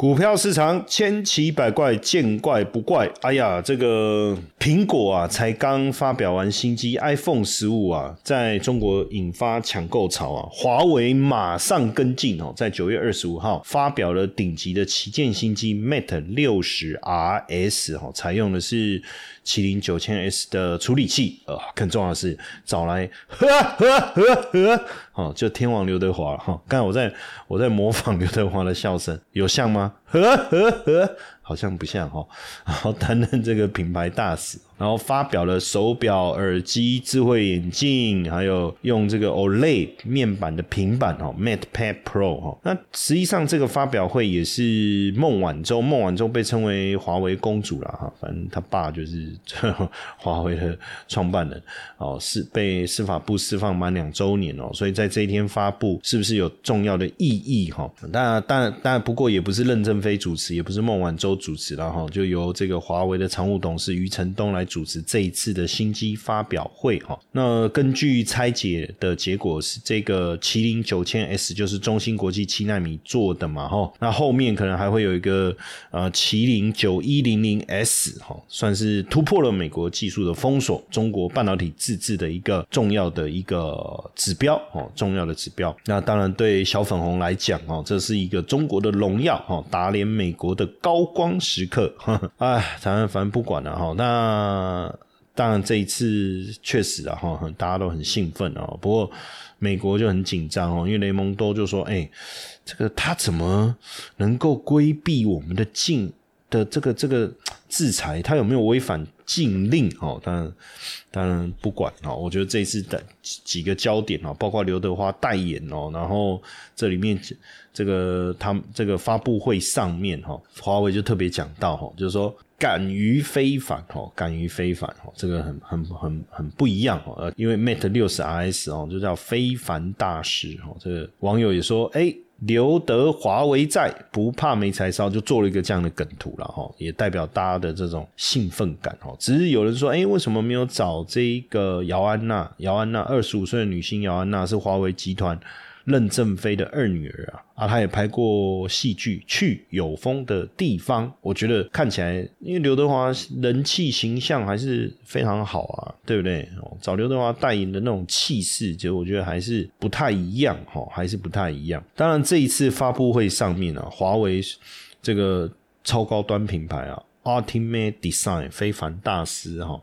股票市场千奇百怪，见怪不怪。哎呀，这个苹果啊，才刚发表完新机 iPhone 十五啊，在中国引发抢购潮啊。华为马上跟进哦，在九月二十五号发表了顶级的旗舰新机 Mate 六十 RS 哦，采用的是麒麟九千 S 的处理器。呃，更重要的是找来呵呵呵呵，哦，就天王刘德华哈。刚才我在我在模仿刘德华的笑声，有像吗？呵呵呵，好像不像哈。然后担任这个品牌大使。然后发表了手表、耳机、智慧眼镜，还有用这个 OLED 面板的平板哦，Mate Pad Pro 哈。那实际上这个发表会也是孟晚舟，孟晚舟被称为华为公主了哈。反正他爸就是华为的创办人哦，是被司法部释放满两周年哦，所以在这一天发布是不是有重要的意义哈？当然，当然，当然，不过也不是任飞主持，也不是孟晚舟主持了哈，就由这个华为的常务董事余承东来。主持这一次的新机发表会哈，那根据拆解的结果是这个麒麟九千 S 就是中芯国际七纳米做的嘛哈，那后面可能还会有一个呃麒麟九一零零 S 哈，算是突破了美国技术的封锁，中国半导体自制的一个重要的一个指标哦，重要的指标。那当然对小粉红来讲哦，这是一个中国的荣耀哦，达，连美国的高光时刻。哎，咱们反正不管了哈，那。当然，这一次确实啊，哈，大家都很兴奋哦。不过美国就很紧张哦，因为雷蒙多就说：“哎，这个他怎么能够规避我们的禁的这个这个制裁？他有没有违反禁令？哦，当然，当然不管哦。我觉得这次的几个焦点哦，包括刘德华代言哦，然后这里面这个他这个发布会上面哈，华为就特别讲到哈，就是说。敢于非凡哦，敢于非凡哦，这个很很很很不一样哦。因为 Mate 六十 RS 哦，就叫非凡大师哦。这个网友也说，哎，留得华为在，不怕没柴烧，就做了一个这样的梗图了哈，也代表大家的这种兴奋感哦。只是有人说，哎，为什么没有找这个姚安娜？姚安娜二十五岁的女星姚安娜是华为集团。任正非的二女儿啊，啊，她也拍过戏剧《去有风的地方》，我觉得看起来，因为刘德华人气形象还是非常好啊，对不对？找刘德华代言的那种气势，就我觉得还是不太一样哈，还是不太一样。当然，这一次发布会上面啊，华为这个超高端品牌啊，Ultimate Design 非凡大师哈。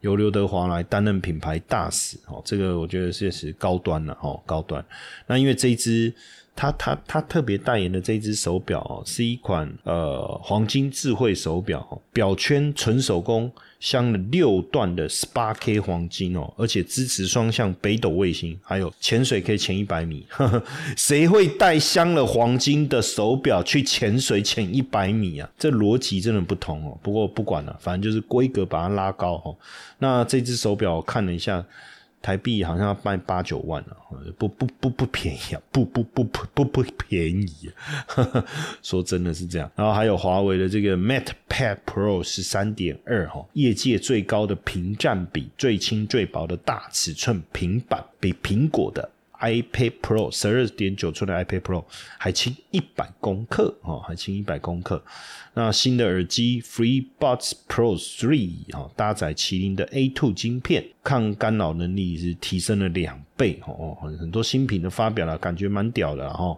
由刘德华来担任品牌大使，哦，这个我觉得确实高端了，哦，高端。那因为这一只。他他他特别代言的这一只手表哦，是一款呃黄金智慧手表，表圈纯手工镶了六段的十八 K 黄金哦，而且支持双向北斗卫星，还有潜水可以潜一百米。谁会带镶了黄金的手表去潜水潜一百米啊？这逻辑真的不同哦。不过不管了，反正就是规格把它拉高哦。那这只手表看了一下。台币好像要卖八九万啊，不不不不便宜啊，不不不不不不便宜啊，说真的是这样。然后还有华为的这个 Mate Pad Pro 十三点二哈，业界最高的屏占比，最轻最薄的大尺寸平板，比苹果的。iPad Pro 十二点九寸的 iPad Pro 还轻一百公克哦，还轻一百公克。那新的耳机 FreeBuds Pro Three 啊，搭载麒麟的 A2 晶片，抗干扰能力是提升了两倍哦。很很多新品的发表了，感觉蛮屌的哈。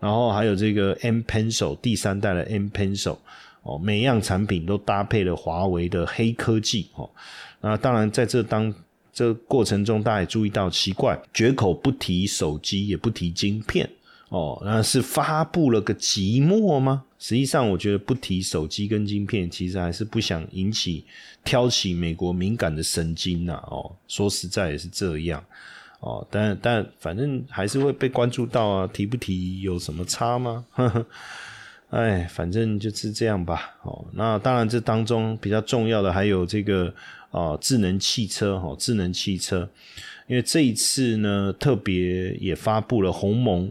然后还有这个 M Pencil 第三代的 M Pencil 哦，每样产品都搭配了华为的黑科技哦。那当然在这当。这过程中，大家也注意到奇怪，绝口不提手机，也不提晶片哦，那是发布了个寂寞吗？实际上，我觉得不提手机跟晶片，其实还是不想引起挑起美国敏感的神经呐。哦，说实在也是这样哦，但但反正还是会被关注到啊，提不提有什么差吗？哎，反正就是这样吧。哦，那当然，这当中比较重要的还有这个。啊，智能汽车哈，智能汽车，因为这一次呢，特别也发布了鸿蒙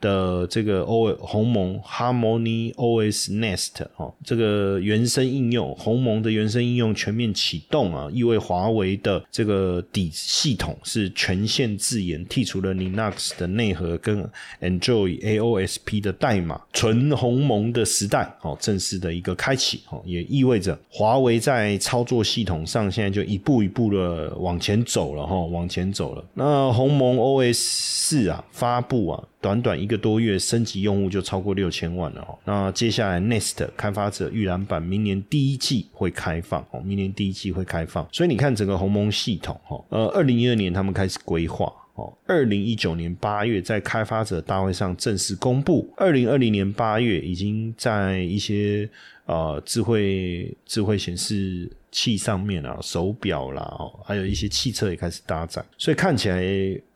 的这个 O 鸿蒙 Harmony OS Nest 哦，这个原生应用鸿蒙的原生应用全面启动啊，意味华为的这个底系统是全线自研，剔除了 Linux 的内核跟 Android AOSP 的代码，纯鸿蒙的时代哦，正式的一个开启哦，也意味着华为在操作系统上现在就一步一步的往前走了哈，往前走了。那鸿蒙 OS 四啊发布啊。短短一个多月，升级用户就超过六千万了哦。那接下来，Nest 开发者预览版明年第一季会开放哦，明年第一季会开放。所以你看整个鸿蒙系统哈，呃，二零一二年他们开始规划哦，二零一九年八月在开发者大会上正式公布，二零二零年八月已经在一些呃智慧智慧显示。器上面啊，手表啦，哦，还有一些汽车也开始搭载，所以看起来，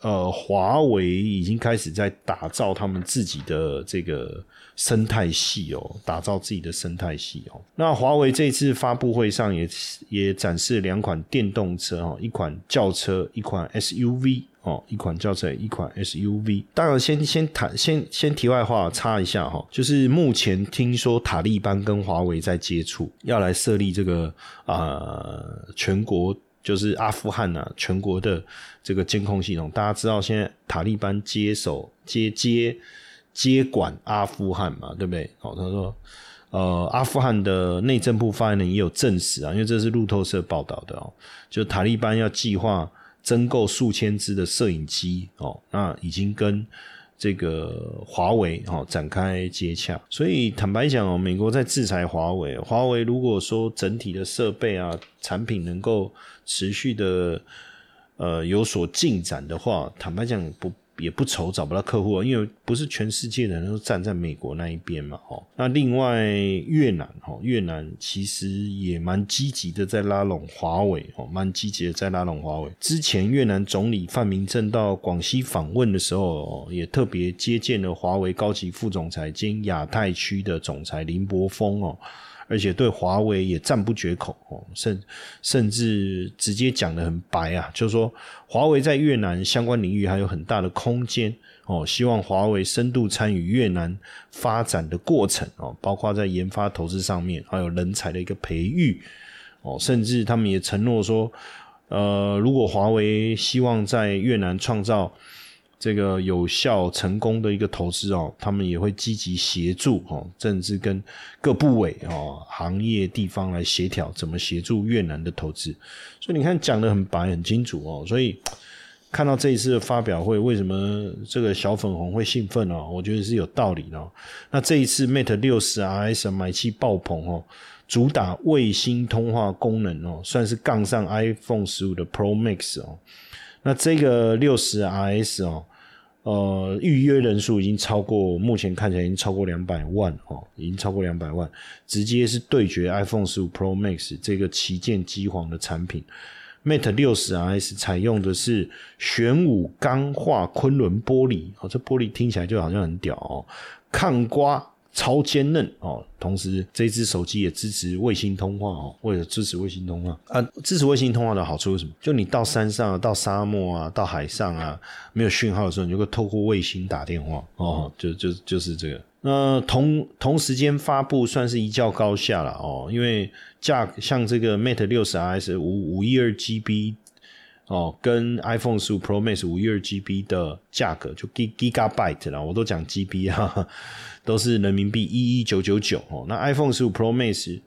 呃，华为已经开始在打造他们自己的这个生态系哦，打造自己的生态系哦。那华为这次发布会上也也展示两款电动车哦，一款轿车，一款 SUV。哦，一款轿车，一款 SUV。当然，先先谈，先先题外话插一下哈，就是目前听说塔利班跟华为在接触，要来设立这个啊全国，就是阿富汗啊全国的这个监控系统。大家知道现在塔利班接手接接接管阿富汗嘛，对不对？哦，他说，呃，阿富汗的内政部发言人也有证实啊，因为这是路透社报道的哦，就塔利班要计划。增购数千只的摄影机哦，那已经跟这个华为哦展开接洽。所以坦白讲哦，美国在制裁华为，华为如果说整体的设备啊产品能够持续的呃有所进展的话，坦白讲不。也不愁找不到客户，因为不是全世界的人都站在美国那一边嘛，哦。那另外越南，哦，越南其实也蛮积极的在拉拢华为，哦，蛮积极的在拉拢华为。之前越南总理范明正到广西访问的时候，也特别接见了华为高级副总裁兼亚太区的总裁林柏峰，哦。而且对华为也赞不绝口哦，甚甚至直接讲的很白啊，就是说华为在越南相关领域还有很大的空间哦，希望华为深度参与越南发展的过程哦，包括在研发投资上面，还有人才的一个培育哦，甚至他们也承诺说，呃，如果华为希望在越南创造。这个有效成功的一个投资哦，他们也会积极协助哦，甚至跟各部委哦、行业地方来协调怎么协助越南的投资。所以你看讲的很白很清楚哦，所以看到这一次的发表会，为什么这个小粉红会兴奋哦？我觉得是有道理的。那这一次 Mate 六十 RS 买气爆棚哦，主打卫星通话功能哦，算是杠上 iPhone 十五的 Pro Max 哦。那这个六十 RS 哦。呃，预约人数已经超过，目前看起来已经超过两百万哦，已经超过两百万，直接是对决 iPhone 十五 Pro Max 这个旗舰机皇的产品。Mate 六十 RS 采用的是玄武钢化昆仑玻璃，哦，这玻璃听起来就好像很屌哦，抗刮。超坚韧哦，同时这只手机也支持卫星通话哦。为了支持卫星通话啊，支持卫星通话的好处是什么？就你到山上、到沙漠啊、到海上啊，没有讯号的时候，你就会透过卫星打电话哦。就就就是这个。那同同时间发布算是一较高下了哦，因为价像这个 Mate 六十 RS 五五一二 GB。哦，跟 iPhone 十五 Pro Max 五一二 GB 的价格就 Gigabyte 啦，我都讲 GB 哈，都是人民币一一九九九哦。那 iPhone 十五 Pro Max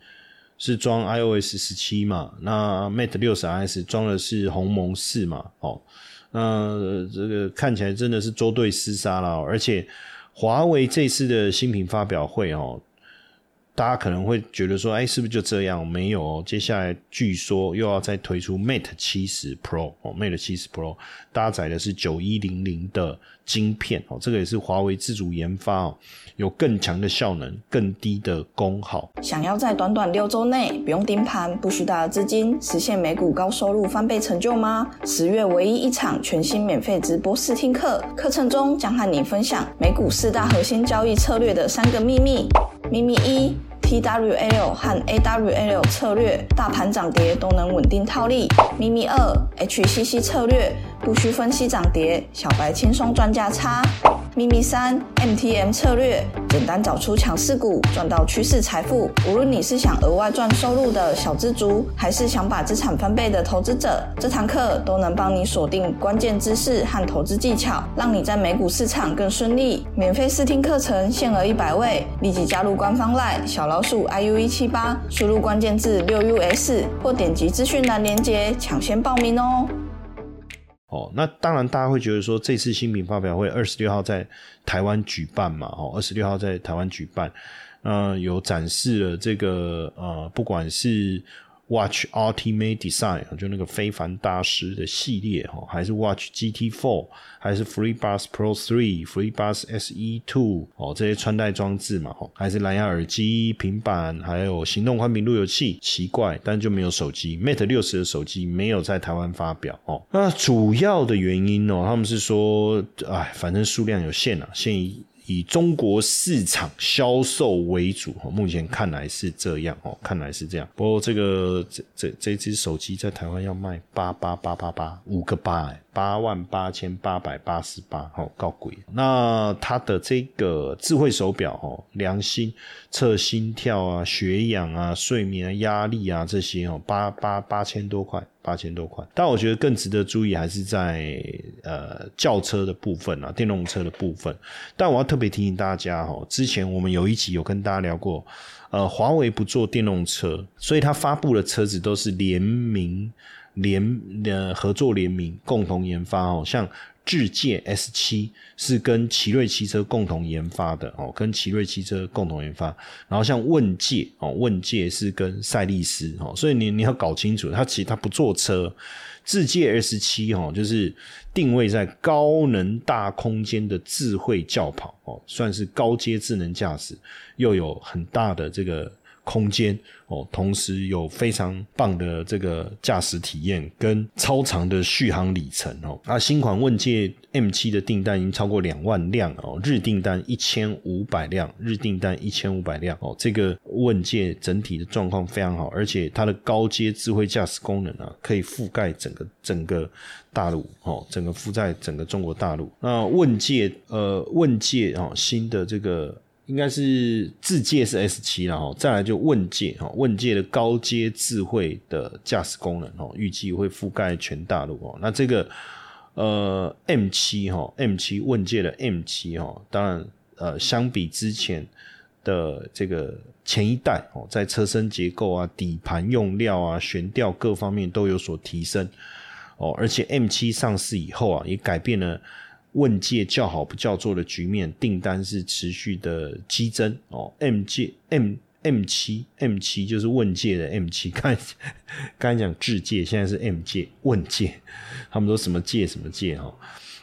是装 iOS 十七嘛？那 Mate 六十 S 装的是鸿蒙四嘛？哦，那这个看起来真的是捉对厮杀了，而且华为这次的新品发表会哦。大家可能会觉得说，哎，是不是就这样？没有哦，接下来据说又要再推出 Mate 七十 Pro 哦，Mate 七十 Pro 搭载的是九一零零的晶片哦，这个也是华为自主研发哦，有更强的效能、更低的功耗。想要在短短六周内不用盯盘、不需大的资金，实现美股高收入翻倍成就吗？十月唯一一场全新免费直播试听课，课程中将和你分享美股四大核心交易策略的三个秘密。秘密一：TWL 和 AWL 策略，大盘涨跌都能稳定套利。咪咪二：HCC 策略，不需分析涨跌，小白轻松赚价差。秘密三，MTM 策略，简单找出强势股，赚到趋势财富。无论你是想额外赚收入的小资族，还是想把资产翻倍的投资者，这堂课都能帮你锁定关键知识和投资技巧，让你在美股市场更顺利。免费试听课程限额一百位，立即加入官方 LINE 小老鼠 iu 一七八，输入关键字六 us 或点击资讯栏连接抢先报名哦。哦，那当然，大家会觉得说，这次新品发表会二十六号在台湾举办嘛？哦，二十六号在台湾举办，嗯，有展示了这个呃，不管是。Watch Ultimate Design 就那个非凡大师的系列哈，还是 Watch GT Four，还是 FreeBuds Pro Three、FreeBuds SE Two 哦，这些穿戴装置嘛哈，还是蓝牙耳机、平板，还有行动宽频路由器，奇怪，但就没有手机 Mate 六十的手机没有在台湾发表哦。那主要的原因哦，他们是说，哎，反正数量有限啊，限。以中国市场销售为主，目前看来是这样哦，看来是这样。不过这个这这这只手机在台湾要卖八八八八八五个八哎。八万八千八百八十八，哦，高贵。那它的这个智慧手表，哦，量心测心跳啊、血氧啊、睡眠啊压力啊这些，哦，八八八千多块，八千多块。但我觉得更值得注意还是在呃轿车的部分啊，电动车的部分。但我要特别提醒大家，哦，之前我们有一集有跟大家聊过，呃，华为不做电动车，所以它发布的车子都是联名。联呃合作联名共同研发哦，像智界 S 七是跟奇瑞汽车共同研发的哦，跟奇瑞汽车共同研发。然后像问界哦，问界是跟赛力斯哦，所以你你要搞清楚，它其实它不做车。智界 S 七哦，就是定位在高能大空间的智慧轿跑哦，算是高阶智能驾驶，又有很大的这个。空间哦，同时有非常棒的这个驾驶体验跟超长的续航里程哦。那新款问界 M 七的订单已经超过两万辆哦，日订单一千五百辆，日订单一千五百辆哦。这个问界整体的状况非常好，而且它的高阶智慧驾驶功能啊，可以覆盖整个整个大陆哦，整个覆盖整个中国大陆。那问界呃，问界哦，新的这个。应该是自界是 S 七了哈，再来就问界哈，问界的高阶智慧的驾驶功能哦，预计会覆盖全大陆哦。那这个呃 M 七哈，M 七问界的 M 七哈，当然呃相比之前的这个前一代哦，在车身结构啊、底盘用料啊、悬吊各方面都有所提升哦，而且 M 七上市以后啊，也改变了。问界叫好不叫座的局面，订单是持续的激增哦。M 界 M M 七 M 七就是问界的 M 七，刚刚才讲智界，现在是 M 界问界，他们说什么界什么界哈。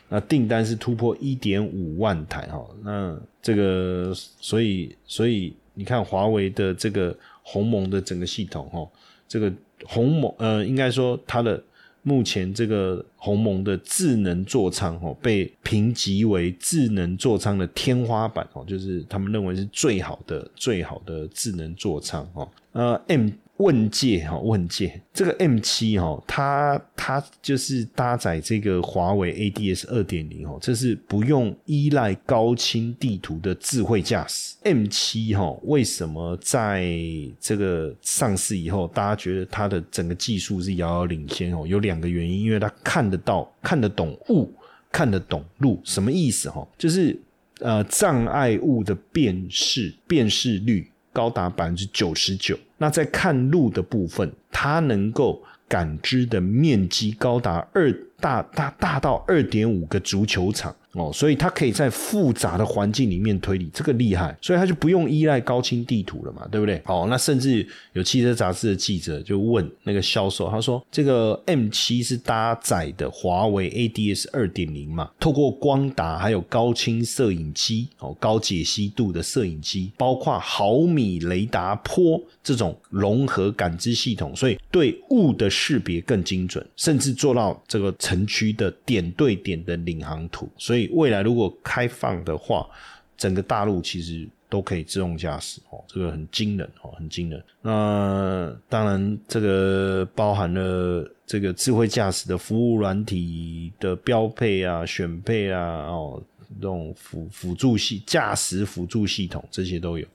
那订单是突破一点五万台哈。那这个所以所以你看华为的这个鸿蒙的整个系统哈，这个鸿蒙呃应该说它的。目前这个鸿蒙的智能座舱哦，被评级为智能座舱的天花板哦，就是他们认为是最好的、最好的智能座舱哦。呃，M。问界哈，问界这个 M 七哈，它它就是搭载这个华为 ADS 二点零哦，这是不用依赖高清地图的智慧驾驶 M 七哈。为什么在这个上市以后，大家觉得它的整个技术是遥遥领先哦？有两个原因，因为它看得到、看得懂物、看得懂路，什么意思哈？就是呃障碍物的辨识辨识率高达百分之九十九。那在看路的部分，它能够感知的面积高达二大大大到二点五个足球场。哦，所以它可以在复杂的环境里面推理，这个厉害，所以它就不用依赖高清地图了嘛，对不对？好，那甚至有汽车杂志的记者就问那个销售，他说：“这个 M 七是搭载的华为 ADS 二点零嘛？透过光达还有高清摄影机哦，高解析度的摄影机，包括毫米雷达波这种融合感知系统，所以对雾的识别更精准，甚至做到这个城区的点对点的领航图，所以。”未来如果开放的话，整个大陆其实都可以自动驾驶哦，这个很惊人哦，很惊人。那当然，这个包含了这个智慧驾驶的服务软体的标配啊、选配啊哦，这种辅辅助系驾驶辅助系统这些都有。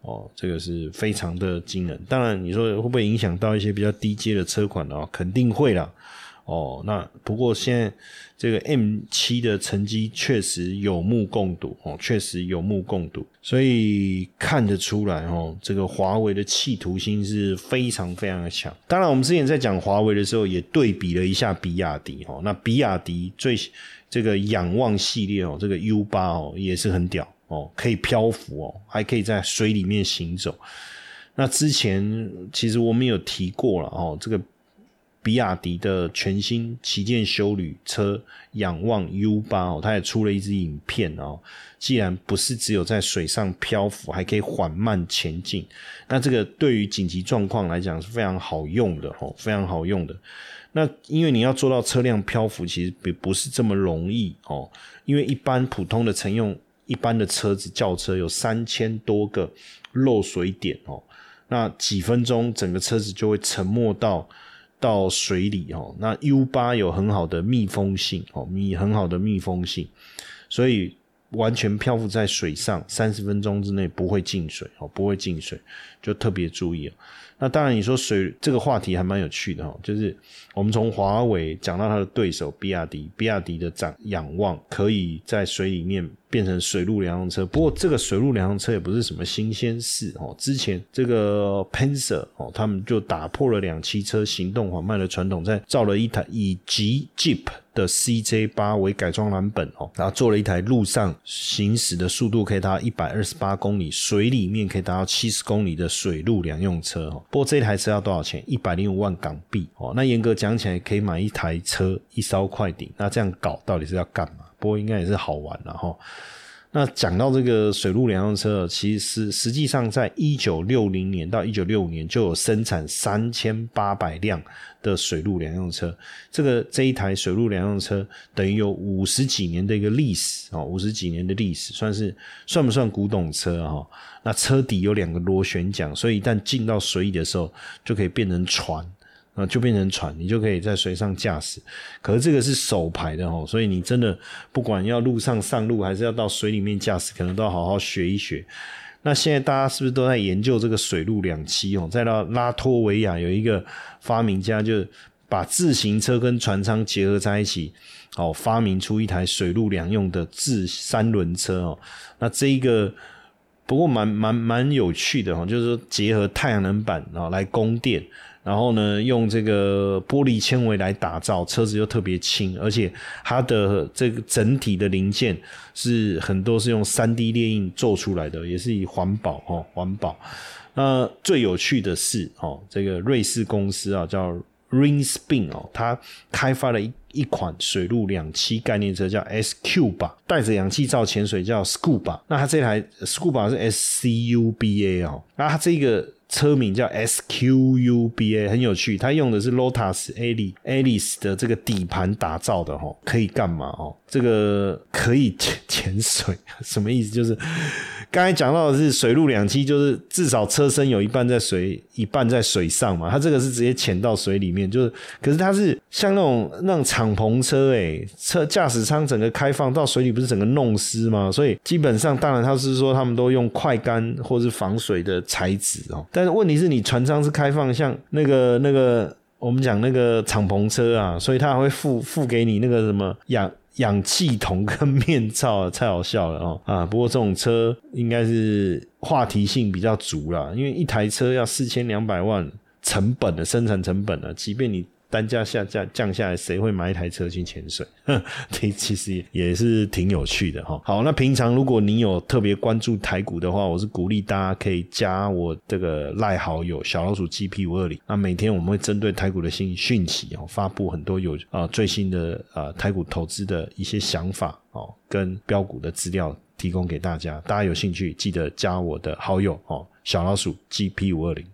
哦，这个是非常的惊人。当然，你说会不会影响到一些比较低阶的车款呢？肯定会啦。哦，那不过现在这个 M 七的成绩确实有目共睹哦，确实有目共睹，所以看得出来哦，这个华为的企图心是非常非常的强。当然，我们之前在讲华为的时候，也对比了一下比亚迪哦。那比亚迪最这个仰望系列哦，这个 U 八哦也是很屌哦，可以漂浮哦，还可以在水里面行走。那之前其实我们有提过了哦，这个。比亚迪的全新旗舰修旅车仰望 U 八哦，它也出了一支影片哦。既然不是只有在水上漂浮，还可以缓慢前进，那这个对于紧急状况来讲是非常好用的哦，非常好用的。那因为你要做到车辆漂浮，其实不不是这么容易哦。因为一般普通的乘用一般的车子轿车有三千多个漏水点哦，那几分钟整个车子就会沉没到。到水里哦，那 U 八有很好的密封性哦，密很好的密封性，所以完全漂浮在水上，三十分钟之内不会进水哦，不会进水，就特别注意。那当然，你说水这个话题还蛮有趣的哈，就是我们从华为讲到它的对手比亚迪，比亚迪的长仰望可以在水里面变成水陆两用车。不过这个水陆两用车也不是什么新鲜事哦，之前这个 p e n s e r 哦，他们就打破了两栖车行动缓慢的传统，在造了一台以及 Jeep。的 CJ 八为改装蓝本哦，然后做了一台路上行驶的速度可以达到一百二十八公里，水里面可以达到七十公里的水陆两用车哦。不过这台车要多少钱？一百零五万港币哦。那严格讲起来，可以买一台车一艘快艇。那这样搞到底是要干嘛？不过应该也是好玩了哈。那讲到这个水陆两用车，其实实际上在一九六零年到一九六五年就有生产三千八百辆的水陆两用车。这个这一台水陆两用车等于有五十几年的一个历史哦，五十几年的历史，算是算不算古董车啊？那车底有两个螺旋桨，所以一旦进到水里的时候，就可以变成船。啊，就变成船，你就可以在水上驾驶。可是这个是手排的哦，所以你真的不管要路上上路，还是要到水里面驾驶，可能都要好好学一学。那现在大家是不是都在研究这个水陆两栖哦？在到拉脱维亚有一个发明家，就把自行车跟船舱结合在一起，哦，发明出一台水陆两用的自三轮车哦。那这一个不过蛮蛮蛮有趣的哦，就是说结合太阳能板啊来供电。然后呢，用这个玻璃纤维来打造，车子又特别轻，而且它的这个整体的零件是很多是用三 D 列印做出来的，也是以环保哦，环保。那最有趣的是哦，这个瑞士公司啊叫 Ringspin 哦，它开发了一一款水陆两栖概念车叫 SQ 吧，带着氧气罩潜水叫 Scuba。那它这台 Scuba 是 S C U B A 哦，那它这个。车名叫 SQUBA，很有趣。它用的是 Lotus Alice Alice 的这个底盘打造的哦，可以干嘛哦？这个可以潜潜水，什么意思？就是刚才讲到的是水陆两栖，就是至少车身有一半在水，一半在水上嘛。它这个是直接潜到水里面，就是可是它是像那种那种敞篷车诶，车驾驶舱整个开放到水里，不是整个弄湿吗？所以基本上，当然他是说他们都用快干或是防水的材质哦。但是问题是你船舱是开放，像那个那个我们讲那个敞篷车啊，所以它还会付付给你那个什么氧氧气筒跟面罩，太好笑了哦啊！不过这种车应该是话题性比较足啦，因为一台车要四千两百万成本的生产成本呢，即便你。单价下降降下来，谁会买一台车去潜水？这其实也是挺有趣的哈。好，那平常如果你有特别关注台股的话，我是鼓励大家可以加我这个赖好友小老鼠 GP 五二零。那每天我们会针对台股的新讯息哦，发布很多有啊最新的啊台股投资的一些想法哦，跟标股的资料提供给大家。大家有兴趣记得加我的好友哦，小老鼠 GP 五二零。